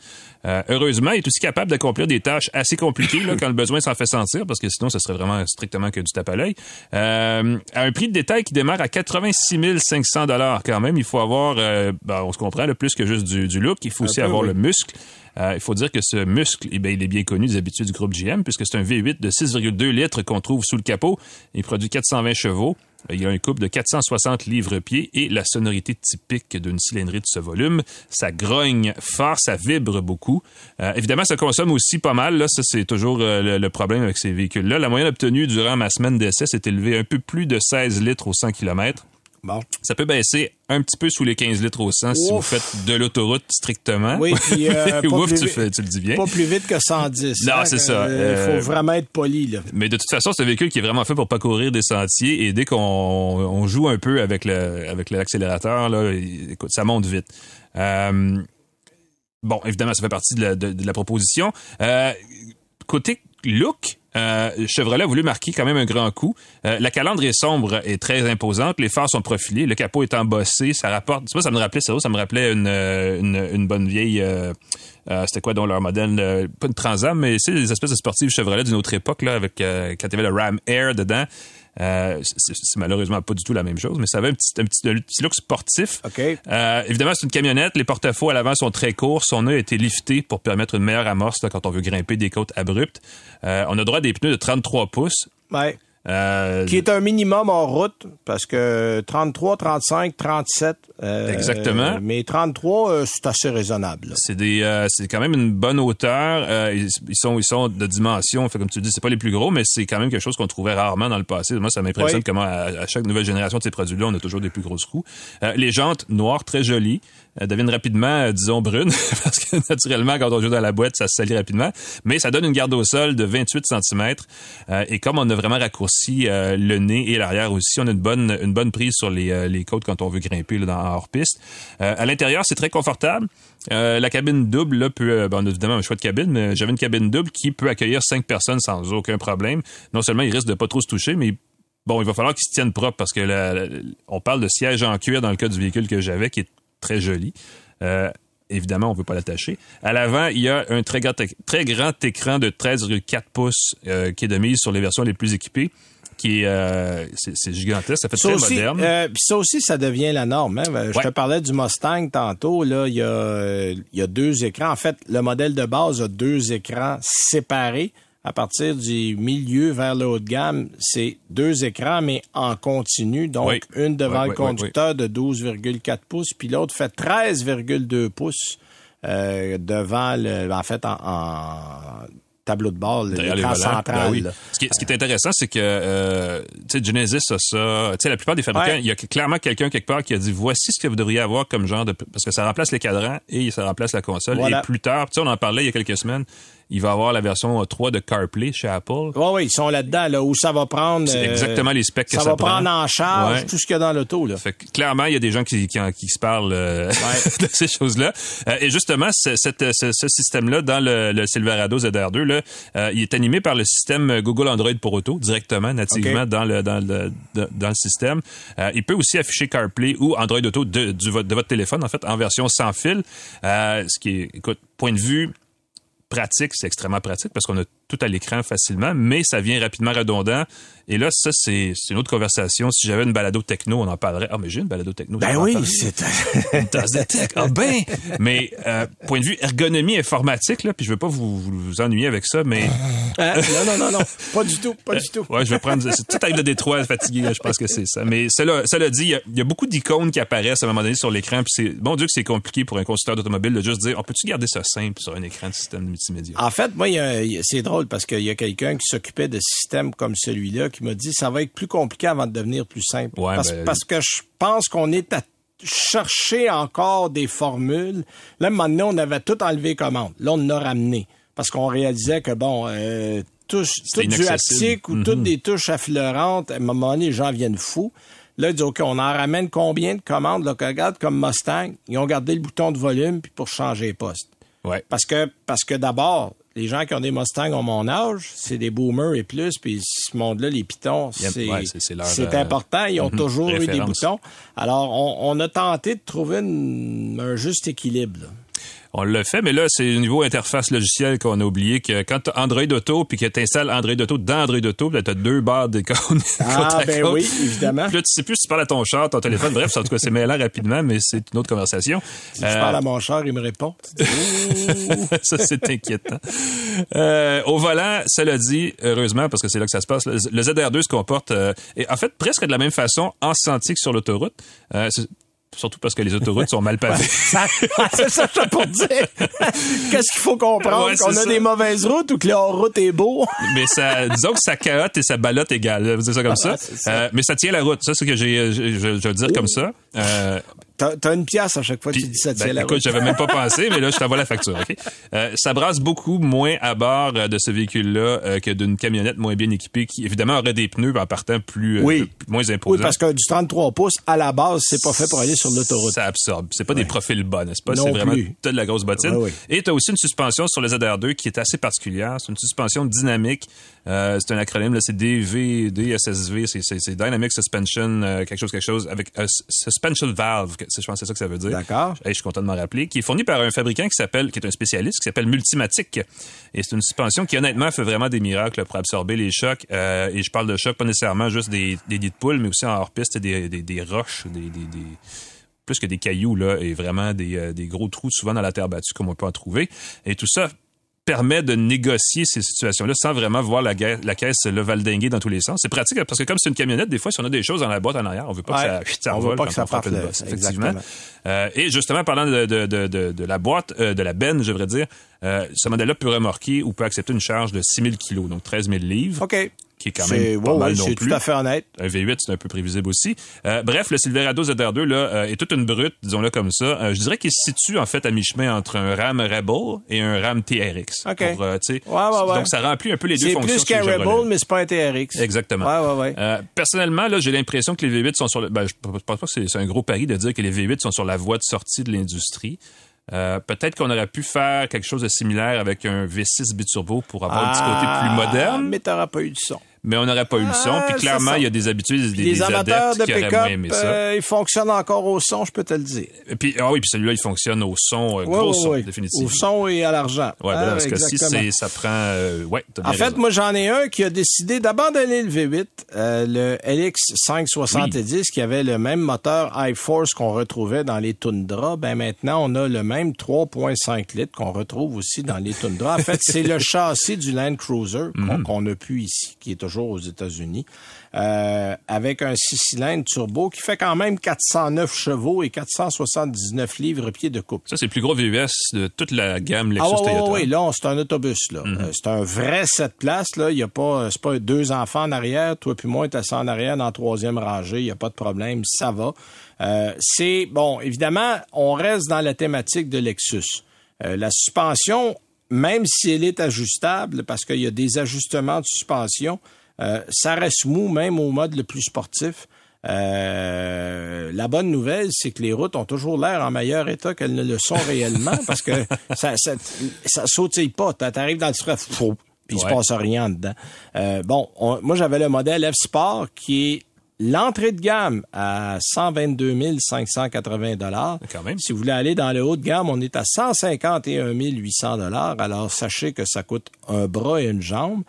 Euh, heureusement, il est aussi capable d'accomplir des tâches assez compliquées là, quand le besoin s'en fait sentir, parce que sinon, ce serait vraiment strictement que du tape à l'œil. Euh, à un prix de détail qui démarre à 86 500 dollars quand même. Il faut avoir, ben, on se comprend, le plus que juste du, du look. Il faut aussi peu, avoir oui. le muscle. Euh, il faut dire que ce muscle, eh bien, il est bien connu des habitudes du groupe GM, puisque c'est un V8 de 6,2 litres qu'on trouve sous le capot. Il produit 420 chevaux. Il a un couple de 460 livres-pieds et la sonorité typique d'une cylindrée de ce volume. Ça grogne fort, ça vibre beaucoup. Euh, évidemment, ça consomme aussi pas mal. Là, ça, c'est toujours euh, le, le problème avec ces véhicules-là. La moyenne obtenue durant ma semaine d'essai s'est élevée un peu plus de 16 litres au 100 km. Bon. Ça peut baisser un petit peu sous les 15 litres au 100 si vous faites de l'autoroute strictement. Oui, puis euh, Ouf, plus tu, fais- tu le dis bien. pas plus vite que 110. Non, hein, c'est ça. Il Euh, faut vraiment être poli, là. Mais de toute façon, c'est un véhicule qui est vraiment fait pour pas courir des sentiers et dès qu'on on joue un peu avec le avec l'accélérateur, là, il- écoute, ça monte vite. Euh, bon, évidemment, ça fait partie de la, de- de la proposition. Euh, côté look, euh, Chevrolet a voulu marquer quand même un grand coup. Euh, la calandre est sombre et très imposante. Les phares sont profilés. Le capot est embossé. Ça rapporte. Tu vois, ça me rappelait ça. Ça me rappelait une, euh, une, une bonne vieille. euh, euh, C'était quoi dans leur modèle euh, Pas une Transam, mais c'est des espèces de sportives Chevrolet d'une autre époque là, avec quand il y avait le Ram Air dedans. Euh, c'est malheureusement pas du tout la même chose, mais ça avait un petit, un petit, un petit look sportif. OK. Euh, évidemment, c'est une camionnette. Les porte-à-faux à l'avant sont très courts. Son nœud a été lifté pour permettre une meilleure amorce là, quand on veut grimper des côtes abruptes. Euh, on a droit à des pneus de 33 pouces. Ouais. Euh, Qui est un minimum en route, parce que 33, 35, 37. euh, Exactement. Mais 33, euh, c'est assez raisonnable. C'est des, euh, c'est quand même une bonne hauteur. Euh, ils, ils sont, ils sont de dimension. Fait comme tu dis, c'est pas les plus gros, mais c'est quand même quelque chose qu'on trouvait rarement dans le passé. Moi, ça m'impressionne Oui. comment à, à chaque nouvelle génération de ces produits-là, on a toujours des plus grosses roues. Euh, les jantes noires très jolies euh, deviennent rapidement, euh, disons, brunes, parce que naturellement, quand on joue dans la boîte, ça se salit rapidement. Mais ça donne une garde au sol de 28 cm. et comme on a vraiment raccourci euh, le nez et l'arrière aussi, on a une bonne, une bonne prise sur les, euh, les côtes quand on veut grimper là, dans en hors-piste. Euh, à l'intérieur, c'est très confortable. Euh, la cabine double, là, peut, euh, ben, on a évidemment un choix de cabine, mais j'avais une cabine double qui peut accueillir cinq personnes sans aucun problème. Non seulement il risque de pas trop se toucher, mais bon, il va falloir qu'ils se tiennent propre parce que la- la- on parle de siège en cuir dans le cas du véhicule que j'avais, qui est très joli. Euh, évidemment, on veut pas l'attacher. À l'avant, il y a un très grand, très grand écran de 13,4 pouces euh, qui est de mise sur les versions les plus équipées, qui est, euh, c'est gigantesque, ça fait Ça très aussi, moderne. euh, puis ça aussi, ça devient la norme. hein. Je Ouais. te parlais du Mustang tantôt. Là, il y a, il y a deux écrans. En fait, le modèle de base a deux écrans séparés. À partir du milieu vers le haut de gamme, c'est deux écrans, mais en continu. Donc, Oui. une devant Oui, le oui, conducteur de 12,4 pouces, puis l'autre fait 13,2 pouces euh, devant le, en fait, en, en tableau de bord, l'écran central. Ben oui. Ce, qui est, ce qui est intéressant, c'est que euh, Genesis a ça. La plupart des fabricants, Ouais. il y a clairement quelqu'un quelque part qui a dit voici ce que vous devriez avoir comme genre de parce que ça remplace les cadrans et ça remplace la console. Voilà. Et plus tard, on en parlait il y a quelques semaines. Il va avoir la version 3 de CarPlay chez Apple. Oui, oui, ils sont là-dedans, là, où ça va prendre. C'est euh, exactement les specs que ça ça va prend. prendre en charge Ouais. tout ce qu'il y a dans l'auto, là. Fait que, clairement, il y a des gens qui, qui, se parlent euh, de ces choses-là. Euh, et justement, ce, cette- ce, ce système-là, dans le, le Silverado ZR2, là, euh, il est animé par le système Google Android pour auto, directement, nativement dans, le, dans, le, dans le système. Euh, il peut aussi afficher CarPlay ou Android Auto de, du, de votre téléphone, en fait, en version sans fil. Euh, ce qui est, écoute, point de vue pratique, c'est extrêmement pratique parce qu'on a tout à l'écran facilement, mais ça vient rapidement redondant. Et là, ça, c'est c'est une autre conversation. Si j'avais une balado techno, on en parlerait. Ah, mais j'ai une balado techno. Ben oui, c'est... Une tasse de tech. Ah ben! Mais euh, point de vue ergonomie informatique, là, puis je veux pas vous, ennuyer avec ça, mais Hein? Non, non, non, non. Pas du tout, pas du tout. ouais, je vais prendre c'est tout arrive de Détroit fatigué, là, je pense que c'est ça. Mais cela, cela dit, il y a- il y, a beaucoup d'icônes qui apparaissent à un moment donné sur l'écran, puis c'est bon Dieu que c'est compliqué pour un constructeur d'automobile de juste dire, on peut-tu garder ça simple sur un écran de système multimédia? En fait, moi, il y a- il y a- c'est drôle parce qu'il y a quelqu'un qui s'occupait de systèmes comme celui-là qui m'a dit ça va être plus compliqué avant de devenir plus simple. Ouais, parce, ben- parce que je pense qu'on est à chercher encore des formules. Là, maintenant, on avait tout enlevé commande. Là, on l'a ramené parce qu'on réalisait que, bon, euh, touche, tout du haptique ou toutes des touches affleurantes, à un moment donné, les gens viennent fous. Là, ils disent, OK, on en ramène combien de commandes? Là, regarde, comme Mustang, ils ont gardé le bouton de volume puis pour changer les postes. Ouais. Parce que, parce que d'abord, les gens qui ont des Mustangs ont mon âge, c'est des boomers et plus, puis ce monde-là, les pitons, c'est ouais, euh, important. Ils ont mhm, toujours eu des boutons. Alors, on, on a tenté de trouver une- un juste équilibre. là. On le fait, mais là, c'est au niveau interface logicielle qu'on a oublié que quand tu Android Auto puis que tu installes Android Auto dans Android Auto, tu as deux barres d'icônes. Ah, ben oui, évidemment. Puis là, tu sais plus si tu parles à ton char, ton téléphone. Bref, en tout cas, c'est mêlant rapidement, mais c'est une autre conversation. Si je Euh, parle à mon char, il me répond. Ça, c'est inquiétant. Euh, au volant, cela dit, heureusement, parce que c'est là que ça se passe, le le ZR2 se comporte, euh, et en fait, presque de la même façon en sentier que sur l'autoroute. Euh, surtout parce que les autoroutes sont mal pavées. C'est ça que je pour dire. Qu'est-ce qu'il faut comprendre? Ouais, Qu'on a ça. des mauvaises routes ou que la route est beau? mais ça, disons que ça carotte et ça ballotte égal. Je vais dire ça comme ça. Ah, ça. Euh, mais ça tient la route. Ça, c'est ce que j'ai, je, je, je vais le dire comme ça. Euh, T'as t'as une pièce à chaque fois que tu dis ça ben, écoute, j'avais même pas pensé, mais là, je t'envoie la facture. Euh, ça brasse beaucoup moins à bord euh, de ce véhicule-là euh, que d'une camionnette moins bien équipée qui, évidemment, aurait des pneus en partant plus, euh, moins imposants. Oui, parce que du 33 pouces, à la base, c'est pas fait pour aller sur l'autoroute. Ça absorbe. C'est pas des profils bas, n'est-ce pas? Non C'est vraiment plus. t'as de la grosse bottine. Ouais, ouais. Et tu as aussi une suspension sur le ZR2 qui est assez particulière. C'est une suspension dynamique. Euh, c'est un acronyme, c'est DV, DSSV, c'est, Dynamic Suspension, euh, quelque chose, quelque chose, avec euh, Suspension Valve, que- je pense que c'est ça que ça veut dire. D'accord. Hey, je suis content de m'en rappeler, qui est fourni par un fabricant qui s'appelle, qui est un spécialiste, qui s'appelle Multimatic. Et c'est une suspension qui, honnêtement, fait vraiment des miracles pour absorber les chocs. Euh, et je parle de chocs pas nécessairement juste des, des nids de poules, mais aussi en hors-piste, des, des, des roches, des, des, des- plus que des cailloux, là, et vraiment des, euh, des gros trous, souvent dans la terre battue, comme on peut en trouver. Et tout ça permet de négocier ces situations-là sans vraiment voir la, caisse le valdinguer dans tous les sens. C'est pratique parce que comme c'est une camionnette, des fois, si on a des choses dans la boîte en arrière, on veut pas Ouais. que ça, ça On veut pas que ça frappe le- bosse, effectivement. exactement. Euh, et justement, parlant de, de, de, de, la boîte, euh, de la benne, je devrais dire, euh, ce modèle-là peut remorquer ou peut accepter une charge de 6000 kilos, donc 13 000 livres, OK. Qui est quand C'est même pas ouais, mal ouais, non c'est plus. tout à fait honnête. Un V8, c'est un peu prévisible aussi. Euh, bref, le Silverado ZR2 là, euh, est toute une brute, disons-le comme ça. Euh, je dirais qu'il se situe en fait à mi-chemin entre un RAM Rebel et un RAM TRX. OK. Pour, Ouais. Donc ça remplit un peu les deux C'est fonctions. plus qu'un. Rebel, mais c'est pas un TRX. Exactement. Personnellement, là, j'ai l'impression que les V8 sont sur le. Ben, je pense pas que c'est c'est un gros pari de dire que les V8 sont sur la voie de sortie de l'industrie. Euh, Peut-être qu'on aurait pu faire quelque chose de similaire avec un V6 biturbo pour avoir un petit côté plus moderne, mais, Ah, Mais t'auras pas eu du son. On n'aurait pas eu le son. Ah, Puis clairement, il y a des habitudes, des, les des amateurs adeptes de qui auraient moins aimé ça. euh, ils fonctionnent encore au son, je peux te le dire. Et puis, ah oui, puis celui-là, il fonctionne au son, euh, Ouais, gros ouais, son, ouais. définitivement. Au son et à l'argent. Ouais, ben Ah, là, dans ce cas-ci, exactement. c'est- ça prend. euh, ouais, En fait, raison. moi, j'en ai un qui a décidé d'abandonner le V8, euh, le LX 570, qui avait le même moteur iForce qu'on retrouvait dans les Tundra. Ben maintenant, on a le même 3.5 litres qu'on retrouve aussi dans les Tundra. En fait, c'est le châssis du Land Cruiser qu'on qu'on n'a plus ici, qui est toujours aux États-Unis, euh, avec un 6 cylindres turbo qui fait quand même 409 chevaux et 479 livres-pieds de couple. Ça, c'est le plus gros VUS de toute la gamme Lexus Ah ouais, ouais, Toyota. ouais, là, c'est un autobus, là. Mhm. Euh, c'est un vrai sept places, là. Il y a pas, c'est pas deux enfants en arrière. Toi puis moi, t'es assis en arrière dans la troisième rangée. Il y a pas de problème. Ça va. Euh, c'est, bon, évidemment, on reste dans la thématique de Lexus. Euh, la suspension, même si elle est ajustable, parce qu'il y a des ajustements de suspension, ça reste mou, même au mode le plus sportif. Euh, la bonne nouvelle, c'est que les routes ont toujours l'air en meilleur état qu'elles ne le sont réellement parce que ça, ça, ça sautille pas. T'a- T'arrives dans le stress, puis il Ouais. se passe rien dedans. Euh, bon, on- moi j'avais le modèle F Sport qui est l'entrée de gamme à 122 580 dollars. Si vous voulez aller dans le haut de gamme, on est à 151 800 dollars. Alors sachez que ça coûte un bras et une jambe.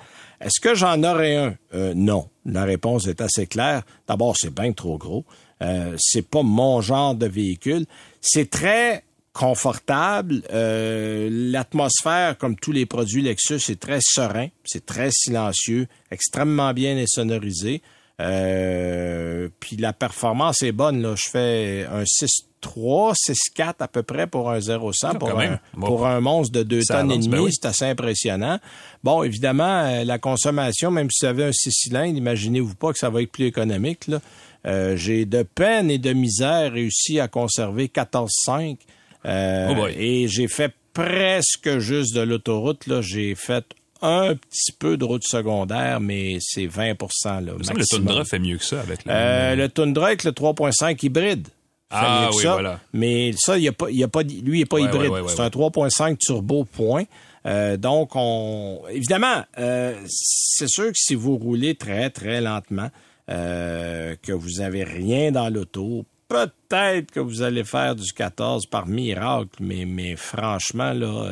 Est-ce que j'en aurais un? Euh, Non. La réponse est assez claire. D'abord, c'est bien trop gros. Euh, c'est pas mon genre de véhicule. C'est très confortable. Euh, L'atmosphère, comme tous les produits Lexus, est très serein, c'est très silencieux, extrêmement bien sonorisé. Euh, puis la performance est bonne. Là. Je fais un 6.3, 6.4 à peu près pour un 0-100. Ah, Pour, un, même. Bon. pour un monstre de 2 Ça tonnes et demie, ben oui. c'est assez impressionnant. Bon, évidemment, euh, la consommation, même si vous avez un 6 cylindres, imaginez-vous pas que ça va être plus économique. là. Euh, J'ai de peine et de misère réussi à conserver 14,5. Euh, Oh et j'ai fait presque juste de l'autoroute. Là, J'ai fait un petit peu de route secondaire, mais c'est 20% là, le. Tundra fait mieux que ça avec le... Euh, le Tundra avec le 3.5 hybride. Ah oui, ça. voilà. Mais ça, il y a pas, y a pas, lui, il n'est pas Ouais, hybride. ouais, ouais, c'est un 3.5 turbo point. Euh, donc, on, évidemment, euh, c'est sûr que si vous roulez très, très lentement, euh, que vous avez rien dans l'auto, peut-être que vous allez faire du 14 par miracle, mais, mais franchement, là,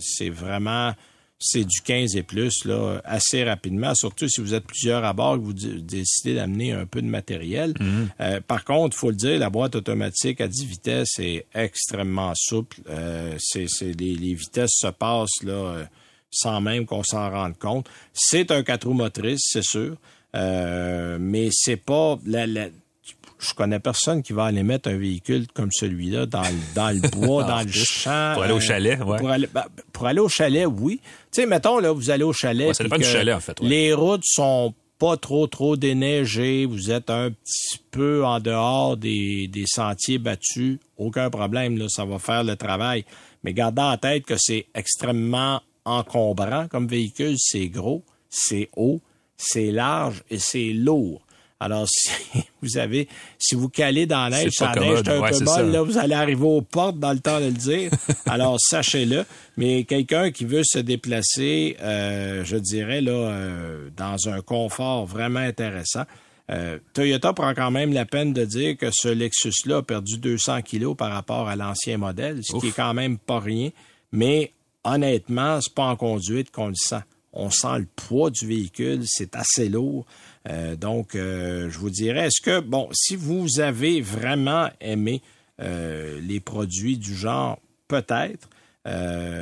c'est vraiment c'est du 15 et plus là, assez rapidement, surtout si vous êtes plusieurs à bord et que vous décidez d'amener un peu de matériel. Euh, par contre, il faut le dire, la boîte automatique à 10 vitesses est extrêmement souple. Euh, c'est, c'est- les, les vitesses se passent là, euh, sans même qu'on s'en rende compte. C'est un 4 roues motrices, c'est sûr, euh, mais c'est pas... La, la- je connais personne qui va aller mettre un véhicule comme celui-là dans, le- dans le bois, dans le champ. Pour aller au chalet, ouais. Pour aller, ben, pour aller au chalet, oui. Tu sais, mettons, là, vous allez au chalet. Ouais, ça puis dépend du chalet, en fait, ouais. Les routes sont pas trop, trop déneigées. Vous êtes un petit peu en dehors des, des sentiers battus. Aucun problème, là, ça va faire le travail. Mais gardez en tête que c'est extrêmement encombrant comme véhicule. C'est gros, c'est haut, c'est large et c'est lourd. Alors, si vous avez, si vous calez dans la neige, ça neige un Ouais, peu ça. là, vous allez arriver aux portes dans le temps de le dire. Alors, sachez-le. Mais quelqu'un qui veut se déplacer, euh, je dirais, là, euh, dans un confort vraiment intéressant, euh, Toyota prend quand même la peine de dire que ce Lexus-là a perdu 200 kilos par rapport à l'ancien modèle, ce qui est quand même pas rien. Mais honnêtement, c'est pas en conduite qu'on le sent. On sent le poids du véhicule, c'est assez lourd. Euh, donc, euh, je vous dirais, est-ce que, bon, si vous avez vraiment aimé euh, les produits du genre, peut-être.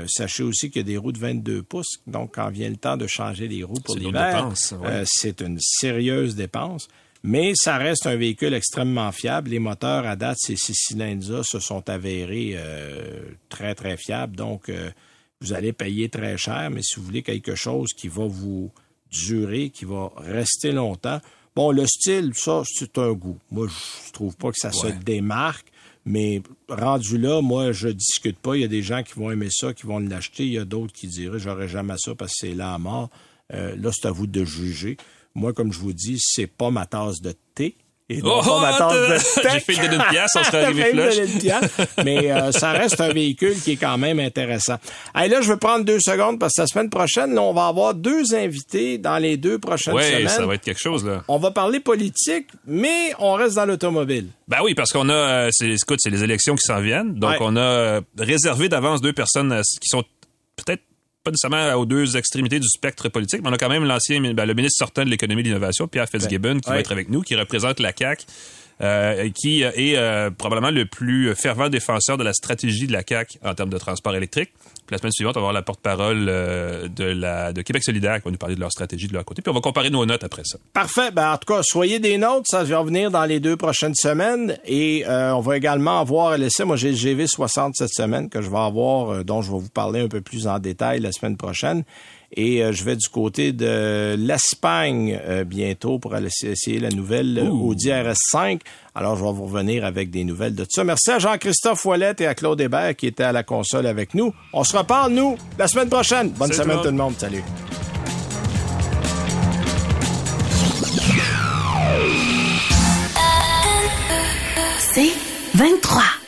Sachez aussi qu'il y a des roues de 22 pouces, donc quand vient le temps de changer les roues pour l'hiver, ouais. c'est une sérieuse dépense. Mais ça reste un véhicule extrêmement fiable. Les moteurs à date, ces six cylindres-là, se sont avérés très, très fiables. Donc, vous allez payer très cher, mais si vous voulez quelque chose qui va vous durer, qui va rester longtemps, bon, le style, ça, c'est un goût. Moi, je trouve pas que ça se démarque, mais rendu là, moi, je discute pas. Il y a des gens qui vont aimer ça, qui vont l'acheter. Il y a d'autres qui diraient, j'aurais jamais ça parce que c'est là à mort. Euh, là, c'est à vous de juger. Moi, comme je vous dis, c'est pas ma tasse de thé. Et Oh, pas ma tasse de. J'ai fait le d'une pièce, on serait arrivé une mais euh, ça reste un véhicule qui est quand même intéressant. Allez, là, je vais prendre deux secondes parce que la semaine prochaine, là, on va avoir deux invités dans les deux prochaines Oui, semaines. ça va être quelque chose, là. On va parler politique, mais on reste dans l'automobile. Ben oui, parce qu'on a, euh, c'est, écoute, c'est les élections qui s'en viennent. Donc, Ouais. on a euh, réservé d'avance deux personnes qui sont peut-être pas nécessairement aux deux extrémités du spectre politique, mais on a quand même l'ancien, ben, le ministre sortant de l'économie et de l'innovation, Pierre Fitzgibbon, qui Ouais. va être avec nous, qui représente la CAQ. euh, qui euh, est euh, probablement le plus fervent défenseur de la stratégie de la CAQ en termes de transport électrique. La semaine suivante, on va avoir la porte-parole euh, de, Québec solidaire qui va nous parler de leur stratégie de leur côté. Puis on va comparer nos notes après ça. Parfait. Ben, en tout cas, soyez des nôtres. Ça va venir dans les deux prochaines semaines. Et euh, on va également avoir l'essai. Moi, j'ai le GV60 cette semaine que je vais avoir, euh, dont je vais vous parler un peu plus en détail la semaine prochaine. Et euh, je vais du côté de l'Espagne euh, bientôt pour aller essayer la nouvelle euh, Audi RS5. Alors, je vais vous revenir avec des nouvelles de tout ça. Merci à Jean-Christophe Ouellette et à Claude Hébert qui étaient à la console avec nous. On se reparle, nous, la semaine prochaine. Bonne Salut semaine tout le tout le monde. Salut. C'est 23.